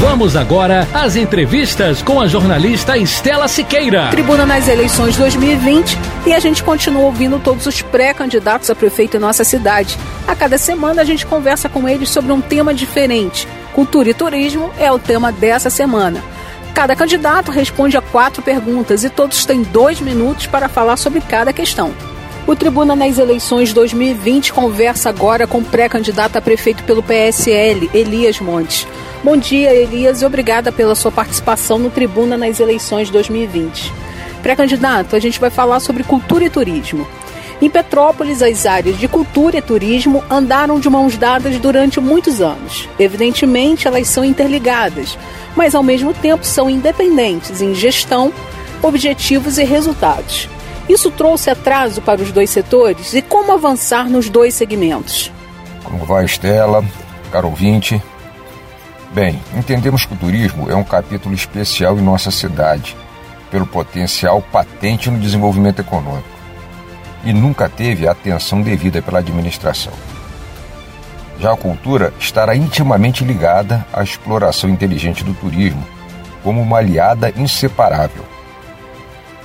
Vamos agora às entrevistas com a jornalista Estela Siqueira. Tribuna nas eleições 2020 e a gente continua ouvindo todos os pré-candidatos a prefeito em nossa cidade. A cada semana a gente conversa com eles sobre um tema diferente. Cultura e turismo é o tema dessa semana. Cada candidato responde a quatro perguntas e todos têm dois minutos para falar sobre cada questão. O Tribuna nas eleições 2020 conversa agora com o pré-candidato a prefeito pelo PSL, Elias Montes. Bom dia, Elias, e obrigada pela sua participação no Tribuna nas eleições 2020. Pré-candidato, a gente vai falar sobre cultura e turismo. Em Petrópolis, as áreas de cultura e turismo andaram de mãos dadas durante muitos anos. Evidentemente, elas são interligadas, mas ao mesmo tempo são independentes em gestão, objetivos e resultados. Isso trouxe atraso para os dois setores e como avançar nos dois segmentos? Como vai, Estela? Caro ouvinte. Bem, entendemos que o turismo é um capítulo especial em nossa cidade, pelo potencial patente no desenvolvimento econômico, e nunca teve a atenção devida pela administração. Já a cultura estará intimamente ligada à exploração inteligente do turismo, como uma aliada inseparável.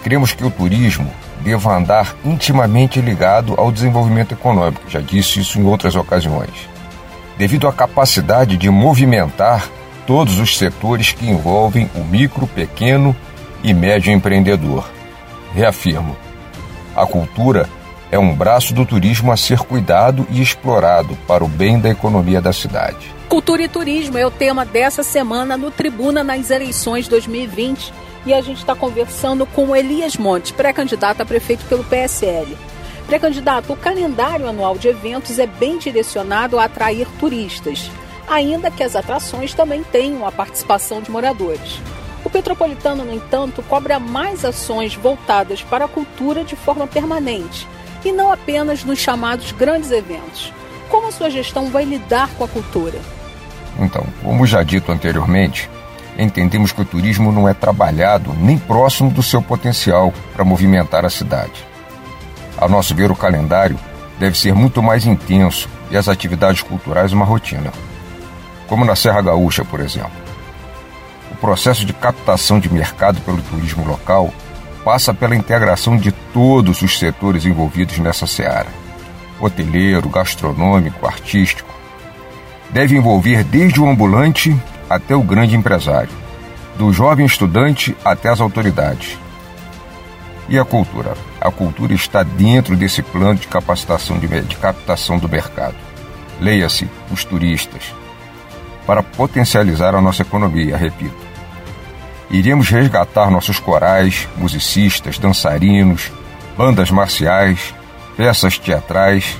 Cremos que o turismo deva andar intimamente ligado ao desenvolvimento econômico, já disse isso em outras ocasiões, devido à capacidade de movimentar todos os setores que envolvem o micro, pequeno e médio empreendedor. Reafirmo: a cultura é um braço do turismo a ser cuidado e explorado para o bem da economia da cidade. Cultura e turismo é o tema dessa semana no Tribuna nas eleições 2020 e a gente está conversando com Elias Montes, pré-candidato a prefeito pelo PSL. Pré-candidato, o calendário anual de eventos é bem direcionado a atrair turistas, ainda que as atrações também tenham a participação de moradores. O Petropolitano, no entanto, cobra mais ações voltadas para a cultura de forma permanente e não apenas nos chamados grandes eventos. Como a sua gestão vai lidar com a cultura? Então, como já dito anteriormente, entendemos que o turismo não é trabalhado nem próximo do seu potencial para movimentar a cidade. A nosso ver, o calendário deve ser muito mais intenso e as atividades culturais uma rotina. Como na Serra Gaúcha, por exemplo. O processo de captação de mercado pelo turismo local passa pela integração de todos os setores envolvidos nessa seara: hoteleiro, gastronômico, artístico. Deve envolver desde o ambulante até o grande empresário, do jovem estudante até as autoridades. E a cultura? A cultura está dentro desse plano de capacitação de, de captação do mercado. Leia-se os turistas, para potencializar a nossa economia, repito. Iremos resgatar nossos corais, musicistas, dançarinos, bandas marciais, peças teatrais,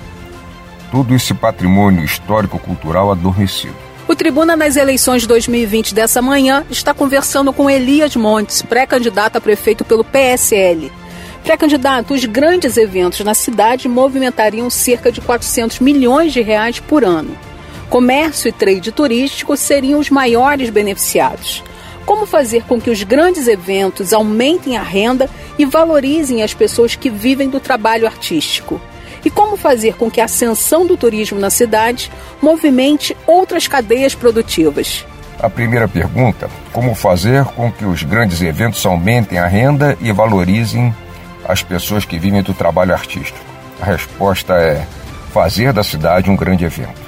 todo esse patrimônio histórico-cultural adormecido. O Tribuna nas eleições 2020 dessa manhã está conversando com Elias Montes, pré-candidato a prefeito pelo PSL. Pré-candidato, os grandes eventos na cidade movimentariam cerca de 400 milhões de reais por ano. Comércio e trade turístico seriam os maiores beneficiados. Como fazer com que os grandes eventos aumentem a renda e valorizem as pessoas que vivem do trabalho artístico? E como fazer com que a ascensão do turismo na cidade movimente outras cadeias produtivas? A primeira pergunta: como fazer com que os grandes eventos aumentem a renda e valorizem as pessoas que vivem do trabalho artístico? A resposta é fazer da cidade um grande evento.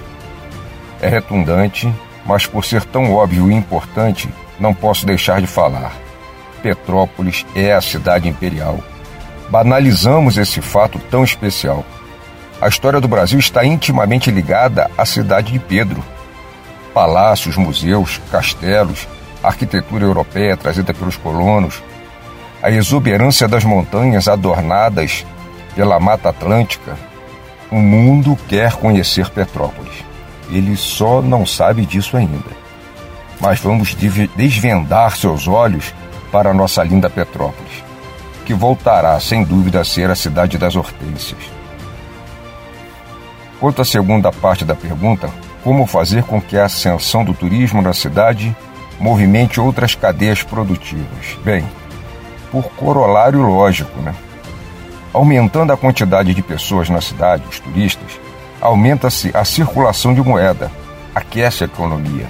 É redundante, mas por ser tão óbvio e importante, não posso deixar de falar. Petrópolis é a cidade imperial. Banalizamos esse fato tão especial. A história do Brasil está intimamente ligada à cidade de Pedro. Palácios, museus, castelos, arquitetura europeia trazida pelos colonos, a exuberância das montanhas adornadas pela Mata Atlântica. O mundo quer conhecer Petrópolis. Ele só não sabe disso ainda. mas vamos desvendar seus olhos para a nossa linda Petrópolis, que voltará sem dúvida a ser a cidade das hortênsias. Quanto à segunda parte da pergunta, como fazer com que a ascensão do turismo na cidade movimente outras cadeias produtivas? Bem, por corolário lógico, né? Aumentando a quantidade de pessoas na cidade, os turistas, aumenta-se a circulação de moeda, aquece a economia.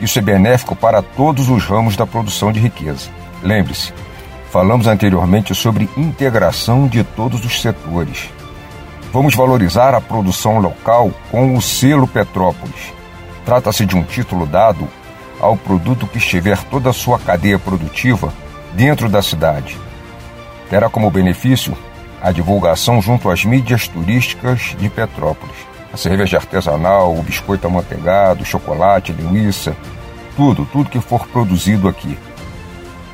Isso é benéfico para todos os ramos da produção de riqueza. Lembre-se, falamos anteriormente sobre integração de todos os setores. Vamos valorizar a produção local com o selo Petrópolis. Trata-se de um título dado ao produto que estiver toda a sua cadeia produtiva dentro da cidade. Terá como benefício a divulgação junto às mídias turísticas de Petrópolis. A cerveja artesanal, o biscoito amanteigado, chocolate, a linguiça, tudo, tudo que for produzido aqui.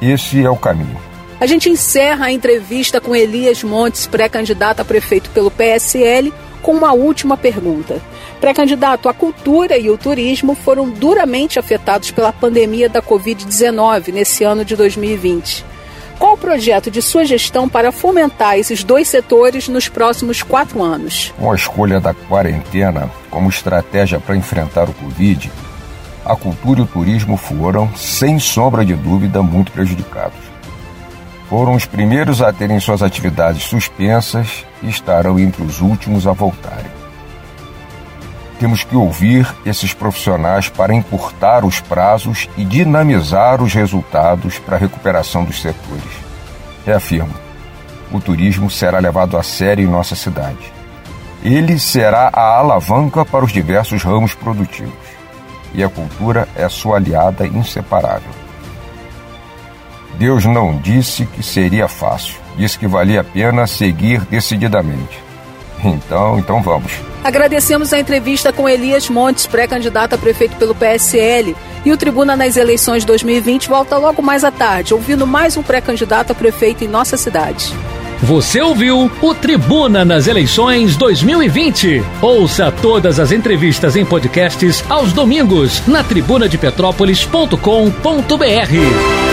Esse é o caminho. A gente encerra a entrevista com Elias Montes, pré-candidato a prefeito pelo PSL, com uma última pergunta. Pré-candidato, a cultura e o turismo foram duramente afetados pela pandemia da Covid-19 nesse ano de 2020. Qual o projeto de sua gestão para fomentar esses dois setores nos próximos quatro anos? Com a escolha da quarentena como estratégia para enfrentar o Covid, a cultura e o turismo foram, sem sombra de dúvida, muito prejudicados. Foram os primeiros a terem suas atividades suspensas e estarão entre os últimos a voltarem. Temos que ouvir esses profissionais para encurtar os prazos e dinamizar os resultados para a recuperação dos setores. Reafirmo: o turismo será levado a sério em nossa cidade. Ele será a alavanca para os diversos ramos produtivos e a cultura é sua aliada inseparável. Deus não disse que seria fácil, disse que valia a pena seguir decididamente. Então, então vamos. Agradecemos a entrevista com Elias Montes, pré-candidato a prefeito pelo PSL. E o Tribuna nas eleições 2020 volta logo mais à tarde, ouvindo mais um pré-candidato a prefeito em nossa cidade. Você ouviu o Tribuna nas Eleições 2020. Ouça todas as entrevistas em podcasts aos domingos na tribunadepetrópolis.com.br.